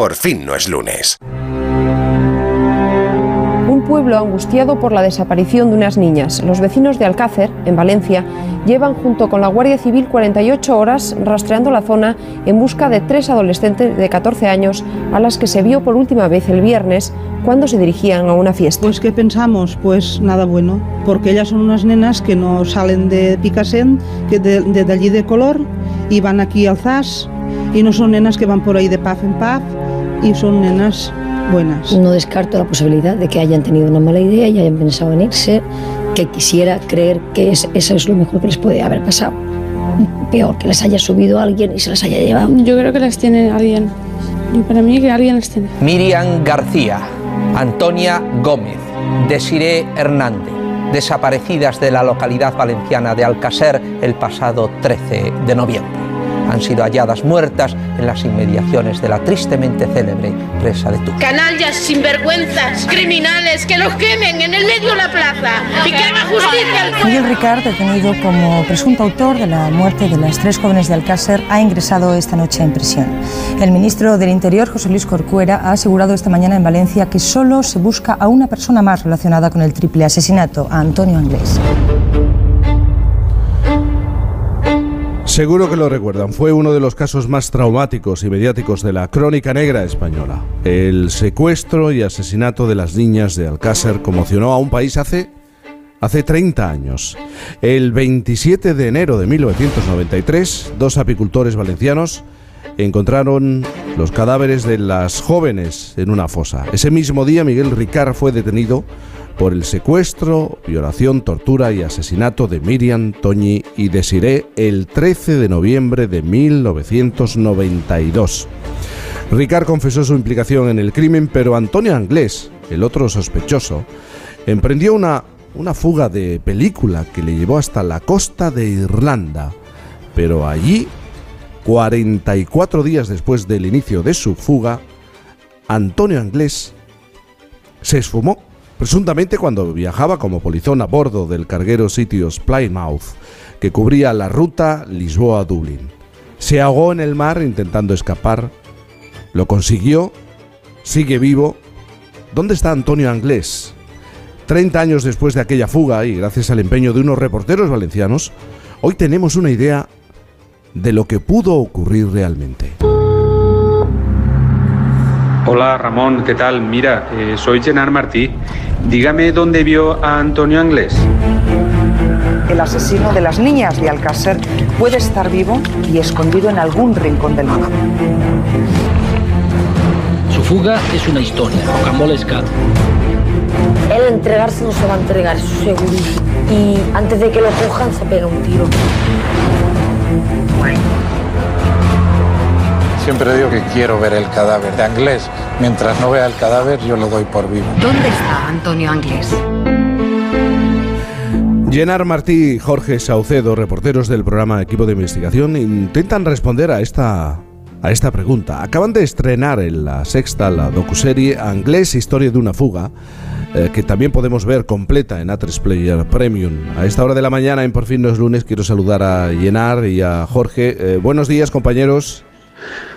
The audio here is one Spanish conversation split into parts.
Por fin no es lunes pueblo angustiado por la desaparición de unas niñas. Los vecinos de Alcácer, en Valencia, llevan junto con la Guardia Civil 48 horas rastreando la zona en busca de tres adolescentes de 14 años a las que se vio por última vez el viernes cuando se dirigían a una fiesta. Pues ¿qué pensamos? Pues nada bueno, porque ellas son unas nenas que no salen de Picassent, que de, de, allí de color, y van aquí al ZAS, y no son nenas que van por ahí de paz en paz, y son nenas buenas. No descarto la posibilidad de que hayan tenido una mala idea y hayan pensado en irse, que quisiera creer que es, eso es lo mejor que les puede haber pasado. Peor, que les haya subido alguien y se las haya llevado. Yo creo que las tiene alguien. Y para mí que alguien las tiene. Miriam García, Antonia Gómez, Desiré Hernández, desaparecidas de la localidad valenciana de Alcácer el pasado 13 de noviembre han sido halladas muertas en las inmediaciones de la tristemente célebre presa de Tú. Canallas, sinvergüenzas, criminales, que los quemen en el medio de la plaza y que haga justicia Miguel Ricard, detenido como presunto autor de la muerte de las tres jóvenes de Alcácer, ha ingresado esta noche en prisión. El ministro del Interior, José Luis Corcuera, ha asegurado esta mañana en Valencia que solo se busca a una persona más relacionada con el triple asesinato, a Antonio Anglés. Seguro que lo recuerdan, fue uno de los casos más traumáticos y mediáticos de la crónica negra española. El secuestro y asesinato de las niñas de Alcácer conmocionó a un país hace hace 30 años. El 27 de enero de 1993, dos apicultores valencianos encontraron los cadáveres de las jóvenes en una fosa. Ese mismo día Miguel Ricard fue detenido por el secuestro, violación, tortura y asesinato de Miriam, Toñi y Desiré el 13 de noviembre de 1992. Ricard confesó su implicación en el crimen, pero Antonio Anglés, el otro sospechoso, emprendió una, una fuga de película que le llevó hasta la costa de Irlanda. Pero allí, 44 días después del inicio de su fuga, Antonio Anglés se esfumó presuntamente cuando viajaba como polizón a bordo del carguero sitios Plymouth, que cubría la ruta Lisboa-Dublín. Se ahogó en el mar intentando escapar, lo consiguió, sigue vivo. ¿Dónde está Antonio Anglés? Treinta años después de aquella fuga y gracias al empeño de unos reporteros valencianos, hoy tenemos una idea de lo que pudo ocurrir realmente. Hola Ramón, ¿qué tal? Mira, eh, soy Genar Martí. Dígame dónde vio a Antonio Anglés. El asesino de las niñas de Alcácer puede estar vivo y escondido en algún rincón del mundo. Su fuga es una historia rocambolesca. El entregarse no se va a entregar, eso seguro. Y antes de que lo cojan, se pega un tiro. Siempre digo que quiero ver el cadáver de Anglés. Mientras no vea el cadáver, yo lo doy por vivo. ¿Dónde está Antonio Anglés? Llenar Martí y Jorge Saucedo, reporteros del programa Equipo de Investigación, intentan responder a esta, a esta pregunta. Acaban de estrenar en la sexta la docuserie Anglés, Historia de una fuga, eh, que también podemos ver completa en A3 Player Premium. A esta hora de la mañana, en Por fin no es lunes, quiero saludar a Llenar y a Jorge. Eh, buenos días, compañeros.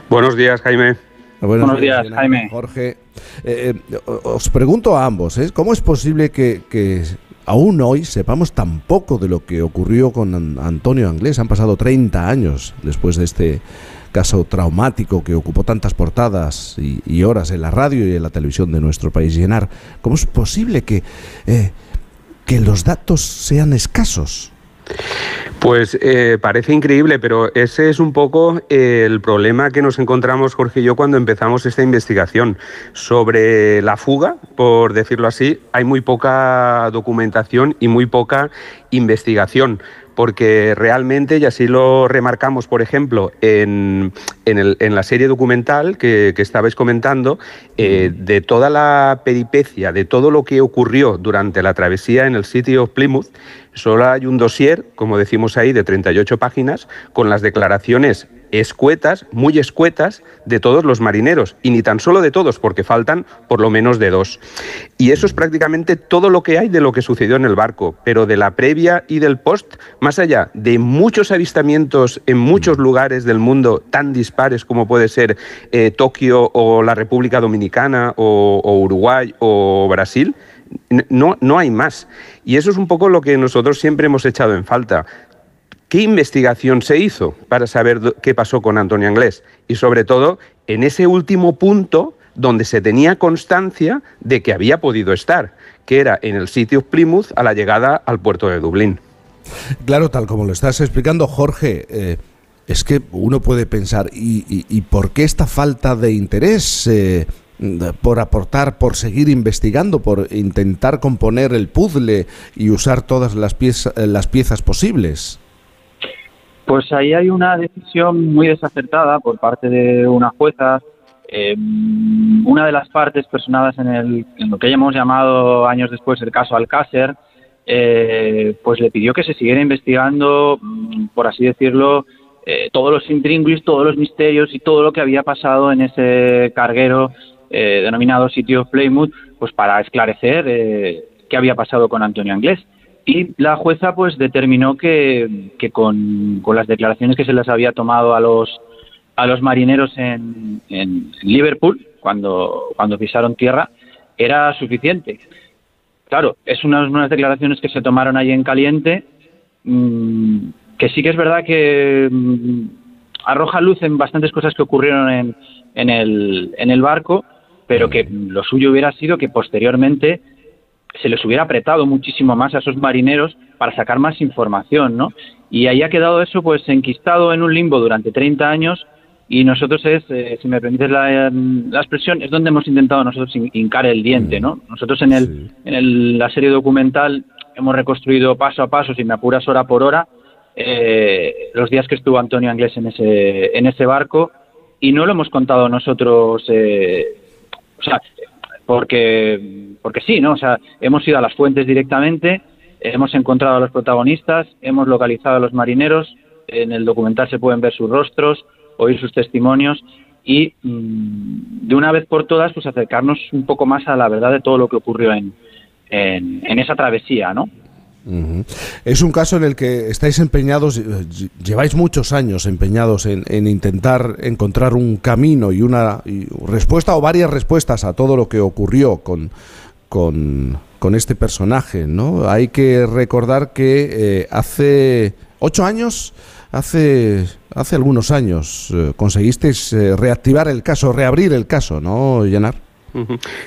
Buenos días, Jaime. Buenos, días, Jaime. Jorge. Eh, eh, os pregunto a ambos, ¿eh? ¿cómo es posible que, aún hoy sepamos tan poco de lo que ocurrió con Antonio Anglés? Han pasado 30 años después de este caso traumático que ocupó tantas portadas y, horas en la radio y en la televisión de nuestro país llenar. ¿Cómo es posible que, que los datos sean escasos? Pues eh, parece increíble, pero ese es un poco eh, el problema que nos encontramos Jorge y yo cuando empezamos esta investigación. Sobre la fuga, por decirlo así, hay muy poca documentación y muy poca investigación porque realmente, y así lo remarcamos, por ejemplo, en, en, la serie documental que, estabais comentando, eh, de toda la peripecia, de todo lo que ocurrió durante la travesía en el sitio Plymouth, solo hay un dossier, como decimos ahí, de 38 páginas, con las declaraciones escuetas, muy escuetas, de todos los marineros, y ni tan solo de todos, porque faltan por lo menos de dos. Y eso es prácticamente todo lo que hay de lo que sucedió en el barco, pero de la previa y del post, más allá de muchos avistamientos en muchos lugares del mundo tan dispares como puede ser eh, Tokio o la República Dominicana o, o Uruguay o Brasil, no, no hay más. Y eso es un poco lo que nosotros siempre hemos echado en falta. ¿Qué investigación se hizo para saber qué pasó con Antonio Anglés? Y sobre todo, en ese último punto donde se tenía constancia de que había podido estar, que era en el sitio Plymouth a la llegada al puerto de Dublín. Claro, tal como lo estás explicando, Jorge, eh, es que uno puede pensar, ¿y, por qué esta falta de interés? Eh, por aportar, por seguir investigando, por intentar componer el puzzle y usar todas las, piezas, las piezas posibles? Pues ahí hay una decisión muy desacertada por parte de una jueza. Eh, una de las partes personadas en, el, en lo que hemos llamado años después el caso Alcácer, eh, pues le pidió que se siguiera investigando, mm, por así decirlo, eh, todos los intríngulis, todos los misterios y todo lo que había pasado en ese carguero eh, denominado sitio Plymouth, pues para esclarecer eh, qué había pasado con Antonio Anglés. Y la jueza pues determinó que, que con, las declaraciones que se les había tomado a los, a los marineros en, en Liverpool, cuando, cuando pisaron tierra, era suficiente. Claro, es unas, unas declaraciones que se tomaron allí en caliente, mmm, que sí que es verdad que mmm, arroja luz en bastantes cosas que ocurrieron en, en, el, en el barco, pero que lo suyo hubiera sido que posteriormente se les hubiera apretado muchísimo más a esos marineros para sacar más información, ¿no? Y ahí ha quedado eso pues enquistado en un limbo durante 30 años y nosotros es, eh, si me permites la, la, expresión, es donde hemos intentado nosotros hincar el diente, ¿no? Nosotros en, el, en el, la serie documental hemos reconstruido paso a paso, si me apuras hora por hora, eh, los días que estuvo Antonio Anglés en ese, en ese barco y no lo hemos contado nosotros eh, o sea, porque, porque sí, ¿no? O sea, hemos ido a las fuentes directamente, hemos encontrado a los protagonistas, hemos localizado a los marineros, en el documental se pueden ver sus rostros, oír sus testimonios y mm, de una vez por todas pues acercarnos un poco más a la verdad de todo lo que ocurrió en, en, en esa travesía, ¿no? Es un caso en el que estáis empeñados, eh, lleváis muchos años empeñados en, intentar encontrar un camino y una respuesta o varias respuestas a todo lo que ocurrió con, con, este personaje. ¿no? Hay que recordar que eh, hace ocho años, hace, hace algunos años, eh, conseguisteis reactivar el caso, reabrir el caso, ¿no, Llenar?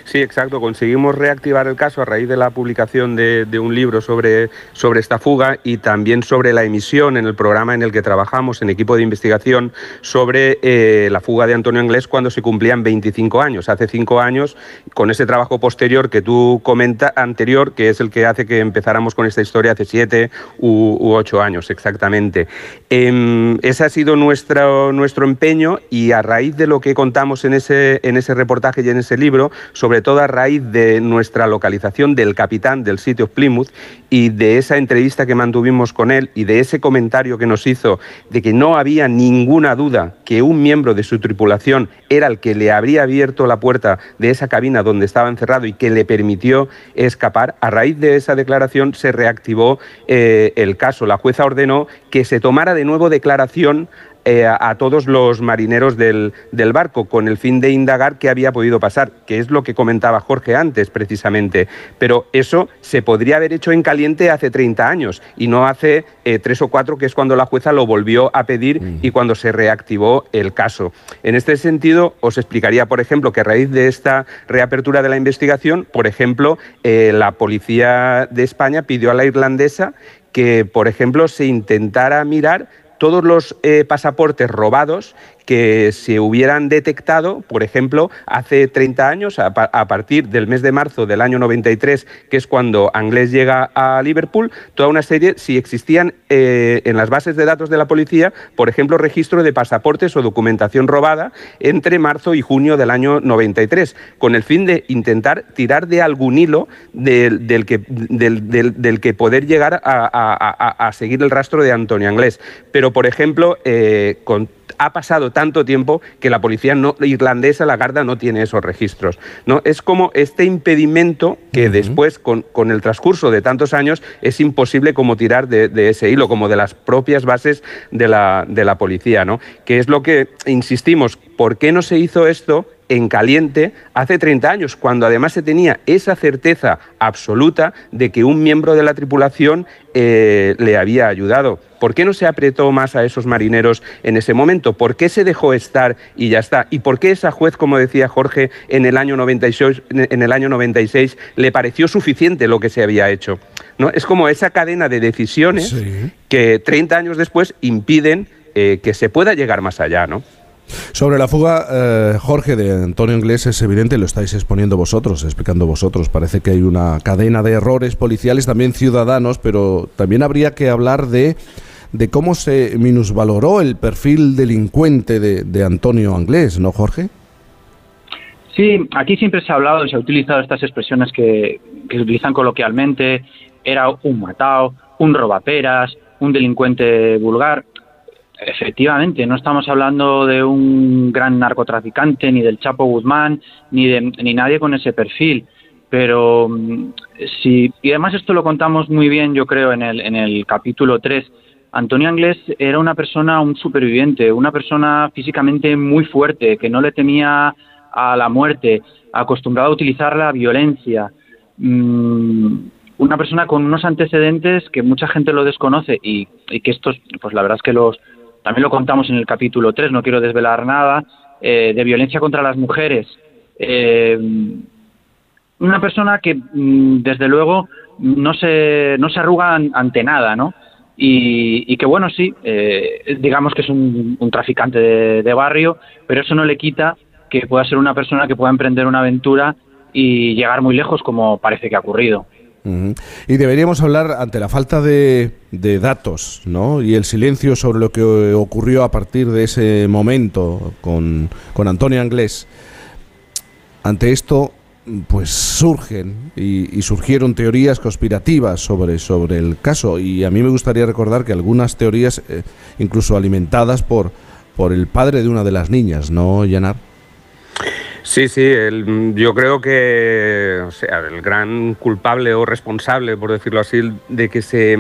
Sí, exacto. Conseguimos reactivar el caso a raíz de la publicación de, un libro sobre, sobre esta fuga y también sobre la emisión en el programa en el que trabajamos en equipo de investigación sobre eh, la fuga de Antonio Inglés cuando se cumplían 25 años. Hace cinco años, con ese trabajo posterior que tú comentas, anterior, que es el que hace que empezáramos con esta historia hace siete u, ocho años exactamente. Em, ese ha sido nuestro, nuestro empeño y a raíz de lo que contamos en ese, en ese reportaje y en ese libro, sobre todo a raíz de nuestra localización del capitán del sitio Plymouth y de esa entrevista que mantuvimos con él y de ese comentario que nos hizo de que no había ninguna duda que un miembro de su tripulación era el que le habría abierto la puerta de esa cabina donde estaba encerrado y que le permitió escapar, a raíz de esa declaración se reactivó eh, el caso. La jueza ordenó que se tomara de nuevo declaración eh, a, todos los marineros del, barco con el fin de indagar qué había podido pasar, que es lo que comentaba Jorge antes precisamente. Pero eso se podría haber hecho en caliente hace 30 años y no hace eh, tres o cuatro, que es cuando la jueza lo volvió a pedir mm. y cuando se reactivó el caso. En este sentido, os explicaría, por ejemplo, que a raíz de esta reapertura de la investigación, por ejemplo, eh, la policía de España pidió a la irlandesa que, por ejemplo, se intentara mirar todos los eh, pasaportes robados que se hubieran detectado, por ejemplo, hace 30 años, a, partir del mes de marzo del año 93, que es cuando Anglés llega a Liverpool, toda una serie, si existían eh, en las bases de datos de la policía, por ejemplo, registro de pasaportes o documentación robada entre marzo y junio del año 93, con el fin de intentar tirar de algún hilo del, que, del, que poder llegar a, seguir el rastro de Antonio Anglés. Pero, por ejemplo, eh, con ha pasado tanto tiempo que la policía no, irlandesa, la Garda, no tiene esos registros. ¿no? Es como este impedimento que después, con, con, el transcurso de tantos años, es imposible como tirar de, de, ese hilo, como de las propias bases de la, de la policía, ¿no? que es lo que insistimos, ¿por qué no se hizo esto? en caliente hace 30 años, cuando además se tenía esa certeza absoluta de que un miembro de la tripulación eh, le había ayudado. ¿Por qué no se apretó más a esos marineros en ese momento? ¿Por qué se dejó estar y ya está? ¿Y por qué esa juez, como decía Jorge, en el año 96, en el año 96 le pareció suficiente lo que se había hecho? ¿No? Es como esa cadena de decisiones que 30 años después impiden eh, que se pueda llegar más allá, ¿no? Sobre la fuga, eh, Jorge, de Antonio Inglés, es evidente, lo estáis exponiendo vosotros, explicando vosotros. Parece que hay una cadena de errores policiales, también ciudadanos, pero también habría que hablar de, de cómo se minusvaloró el perfil delincuente de, de Antonio Inglés, ¿no, Jorge? Sí, aquí siempre se ha hablado y se ha utilizado estas expresiones que, que se utilizan coloquialmente. Era un matao, un robaperas, un delincuente vulgar. Efectivamente, no estamos hablando de un gran narcotraficante, ni del Chapo Guzmán, ni de ni nadie con ese perfil. Pero mm, sí, y además esto lo contamos muy bien, yo creo, en el, en el capítulo 3. Antonio Anglés era una persona, un superviviente, una persona físicamente muy fuerte, que no le temía a la muerte, acostumbrado a utilizar la violencia. Mm, una persona con unos antecedentes que mucha gente lo desconoce y, que estos, pues la verdad es que los, también lo contamos en el capítulo 3, no quiero desvelar nada, eh, de violencia contra las mujeres. Eh, una persona que, mm, desde luego, no se, no se arruga ante nada, ¿no? Y, que, bueno, sí, eh, digamos que es un, traficante de, de, barrio, pero eso no le quita que pueda ser una persona que pueda emprender una aventura y llegar muy lejos, como parece que ha ocurrido. Y deberíamos hablar ante la falta de, datos ¿no? y el silencio sobre lo que ocurrió a partir de ese momento con, con Antonio Anglés. Ante esto, pues surgen y, surgieron teorías conspirativas sobre, sobre el caso y a mí me gustaría recordar que algunas teorías eh, incluso alimentadas por, por el padre de una de las niñas, ¿no, Yanar? Sí, sí, yo creo que o sea, el gran culpable o responsable, por decirlo así, de que, se,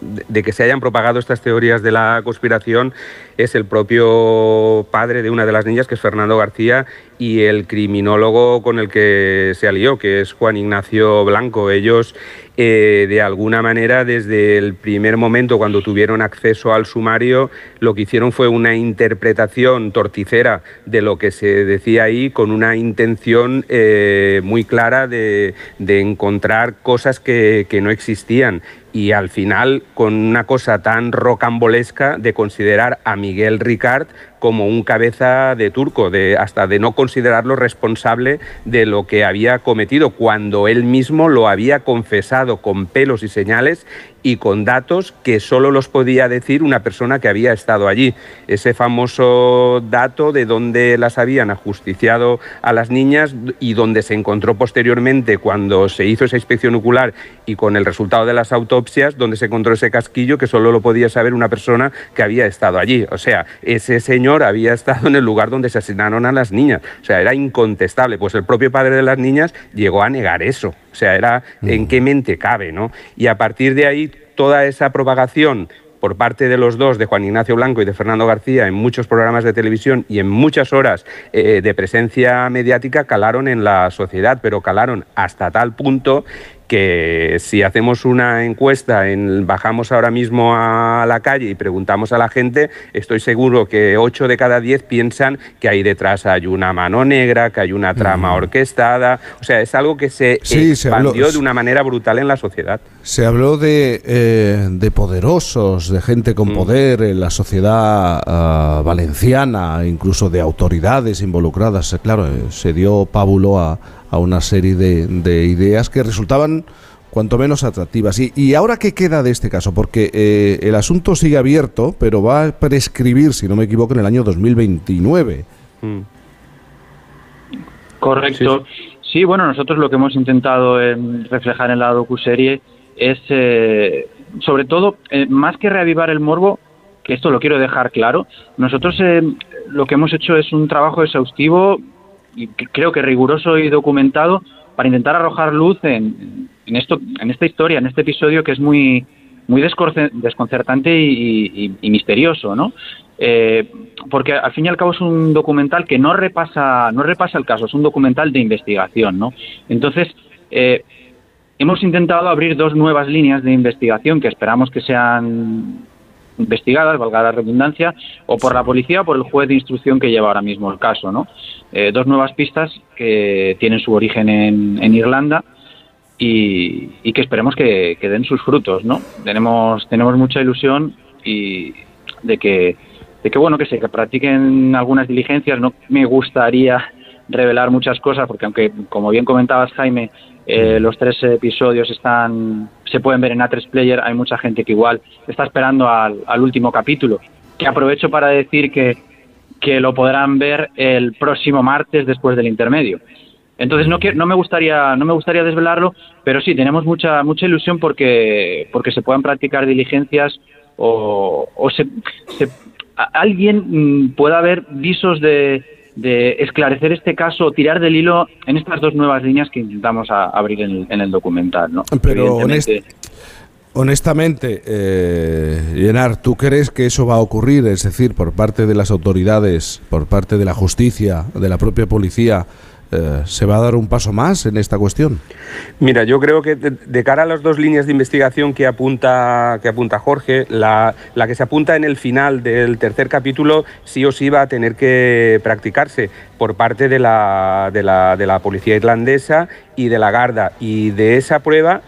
de que se hayan propagado estas teorías de la conspiración es el propio padre de una de las niñas, que es Fernando García, y el criminólogo con el que se alió, que es Juan Ignacio Blanco. Ellos eh, de alguna manera desde el primer momento cuando tuvieron acceso al sumario lo que hicieron fue una interpretación torticera de lo que se decía ahí con una intención eh, muy clara de, encontrar cosas que, que no existían y al final con una cosa tan rocambolesca de considerar a Miguel Ricard como un cabeza de turco, de, hasta de no considerarlo responsable de lo que había cometido, cuando él mismo lo había confesado con pelos y señales y con datos que solo los podía decir una persona que había estado allí. Ese famoso dato de donde las habían ajusticiado a las niñas y donde se encontró posteriormente cuando se hizo esa inspección ocular y con el resultado de las autopsias, donde se encontró ese casquillo que solo lo podía saber una persona que había estado allí. O sea, ese señor había estado en el lugar donde se asesinaron a las niñas. O sea, era incontestable. Pues el propio padre de las niñas llegó a negar eso. O sea, era en qué mente cabe, ¿no? Y a partir de ahí, toda esa propagación por parte de los dos, de Juan Ignacio Blanco y de Fernando García, en muchos programas de televisión y en muchas horas eh, de presencia mediática, calaron en la sociedad, pero calaron hasta tal punto que si hacemos una encuesta, en, bajamos ahora mismo a la calle y preguntamos a la gente, estoy seguro que 8 de cada 10 piensan que ahí detrás hay una mano negra, que hay una trama orquestada. O sea, es algo que se expandió de una manera brutal en la sociedad. Se habló de, eh, de poderosos, de gente con poder en la sociedad ah, valenciana, incluso de autoridades involucradas. Claro, eh, se dio pábulo a a una serie de, ideas que resultaban cuanto menos atractivas. ¿Y, y ahora qué queda de este caso? Porque eh, el asunto sigue abierto, pero va a prescribir, si no me equivoco, en el año 2029. Mm. Correcto. Sí. bueno, nosotros lo que hemos intentado reflejar en la docuserie es, eh, sobre todo, eh, más que reavivar el morbo, que esto lo quiero dejar claro. Nosotros eh, lo que hemos hecho es un trabajo exhaustivo y creo que riguroso y documentado para intentar arrojar luz en, en esto, en esta historia, en este episodio que es muy muy desconcertante y, misterioso, ¿no? Eh, porque al fin y al cabo es un documental que no repasa no repasa el caso, es un documental de investigación, ¿no? Entonces eh, hemos intentado abrir dos nuevas líneas de investigación que esperamos que sean investigadas, valga la redundancia, o por la policía o por el juez de instrucción que lleva ahora mismo el caso, ¿no? Eh, dos nuevas pistas que tienen su origen en, Irlanda y, que esperemos que, den sus frutos, ¿no? Tenemos, tenemos mucha ilusión y de que, de que bueno, que se practiquen algunas diligencias. No me gustaría revelar muchas cosas porque aunque, como bien comentabas, Jaime, eh, los tres episodios están se pueden ver en A3 Player. Hay mucha gente que igual está esperando al, último capítulo. Que aprovecho para decir que, que lo podrán ver el próximo martes después del intermedio. Entonces no, no me gustaría no me gustaría desvelarlo, pero sí tenemos mucha mucha ilusión porque porque se puedan practicar diligencias o, o se, alguien mm, pueda ver visos de, de esclarecer este caso, tirar del hilo en estas dos nuevas líneas que intentamos abrir en el, documental. ¿no? Pero honestamente, eh, ¿tú crees que eso va a ocurrir? Es decir, por parte de las autoridades, por parte de la justicia, de la propia policía, eh, ¿Se va a dar un paso más en esta cuestión? Mira, yo creo que de, cara a las dos líneas de investigación que apunta, que apunta Jorge, la, que se apunta en el final del tercer capítulo sí o sí va a tener que practicarse por parte de la, de la, de la policía irlandesa y de la Garda. Y de esa prueba,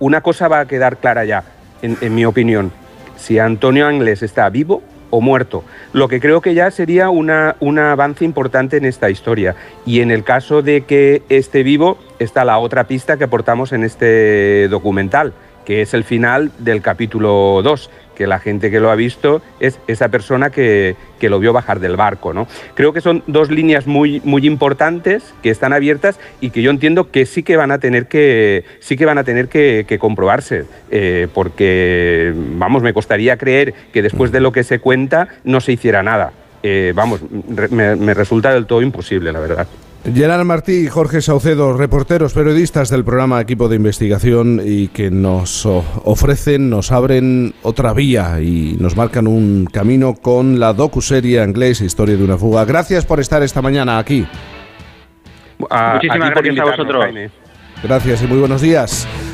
una cosa va a quedar clara ya, en, en mi opinión. Si Antonio Anglés está vivo o muerto, lo que creo que ya sería una, un avance importante en esta historia. Y en el caso de que esté vivo, está la otra pista que aportamos en este documental, que es el final del capítulo 2, que la gente que lo ha visto es esa persona que, lo vio bajar del barco. ¿no? Creo que son dos líneas muy, muy importantes que están abiertas y que yo entiendo que sí que van a tener que, sí que, van a tener que, comprobarse, eh, porque, vamos, me costaría creer que después de lo que se cuenta no se hiciera nada. Eh, vamos, me resulta del todo imposible, la verdad. Gerard Martí y Jorge Saucedo, reporteros, periodistas del programa Equipo de Investigación y que nos ofrecen, nos abren otra vía y nos marcan un camino con la docuserie inglés Historia de una fuga. Gracias por estar esta mañana aquí. Muchísimas gracias a vosotros. Gracias y muy buenos días.